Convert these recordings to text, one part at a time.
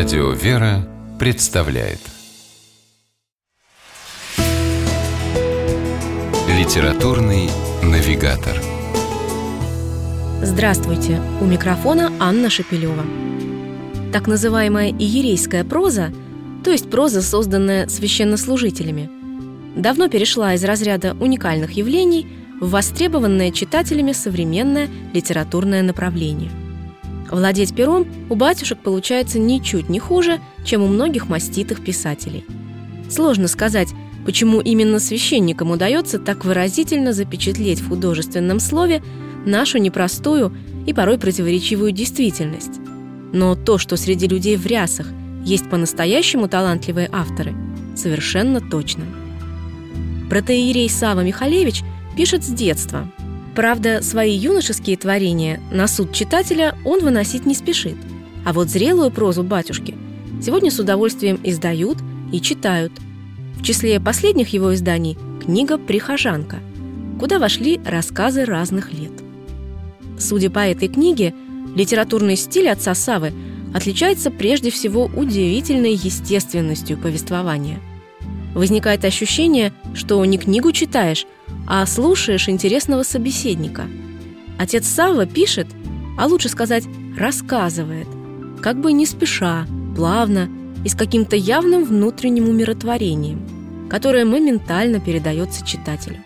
Радио «Вера» представляет Литературный навигатор Здравствуйте! У микрофона Анна Шапилева. Так называемая иерейская проза, то есть проза, созданная священнослужителями, давно перешла из разряда уникальных явлений в востребованное читателями современное литературное направление – Владеть пером у батюшек получается ничуть не хуже, чем у многих маститых писателей. Сложно сказать, почему именно священникам удается так выразительно запечатлеть в художественном слове нашу непростую и порой противоречивую действительность. Но то, что среди людей в рясах есть по-настоящему талантливые авторы, совершенно точно. Протеерей Сава Михалевич пишет с детства – Правда, свои юношеские творения на суд читателя он выносить не спешит. А вот зрелую прозу батюшки сегодня с удовольствием издают и читают. В числе последних его изданий книга «Прихожанка», куда вошли рассказы разных лет. Судя по этой книге, литературный стиль отца Савы отличается прежде всего удивительной естественностью повествования. Возникает ощущение, что не книгу читаешь, а слушаешь интересного собеседника. Отец Савва пишет, а лучше сказать, рассказывает, как бы не спеша, плавно и с каким-то явным внутренним умиротворением, которое моментально передается читателю.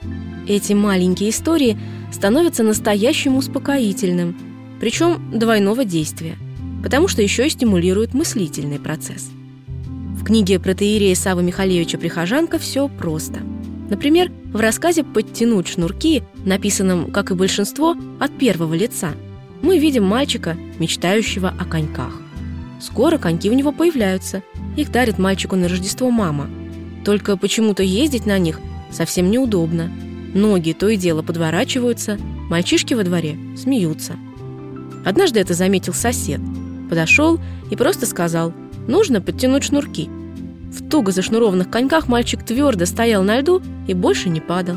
Эти маленькие истории становятся настоящим успокоительным, причем двойного действия, потому что еще и стимулируют мыслительный процесс. В книге протеерея Савы Михалевича «Прихожанка» все просто – Например, в рассказе «Подтянуть шнурки», написанном, как и большинство, от первого лица, мы видим мальчика, мечтающего о коньках. Скоро коньки у него появляются. Их дарит мальчику на Рождество мама. Только почему-то ездить на них совсем неудобно. Ноги то и дело подворачиваются, мальчишки во дворе смеются. Однажды это заметил сосед. Подошел и просто сказал «Нужно подтянуть шнурки». В туго зашнурованных коньках мальчик твердо стоял на льду и больше не падал.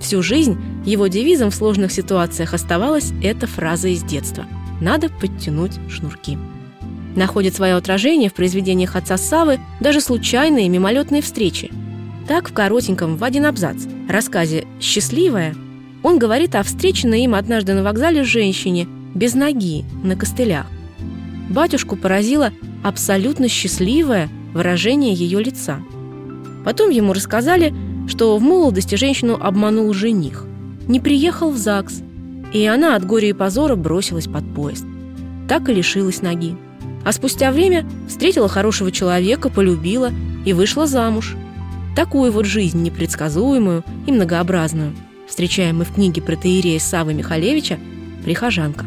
Всю жизнь его девизом в сложных ситуациях оставалась эта фраза из детства «надо подтянуть шнурки». Находит свое отражение в произведениях отца Савы даже случайные мимолетные встречи. Так в коротеньком в один абзац рассказе «Счастливая» он говорит о встреченной им однажды на вокзале женщине без ноги на костылях. Батюшку поразила абсолютно счастливая – выражение ее лица. Потом ему рассказали, что в молодости женщину обманул жених, не приехал в ЗАГС, и она от горя и позора бросилась под поезд. Так и лишилась ноги. А спустя время встретила хорошего человека, полюбила и вышла замуж. Такую вот жизнь непредсказуемую и многообразную встречаем мы в книге протеерея Савы Михалевича «Прихожанка».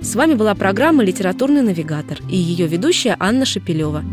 С вами была программа «Литературный навигатор» и ее ведущая Анна Шапилева –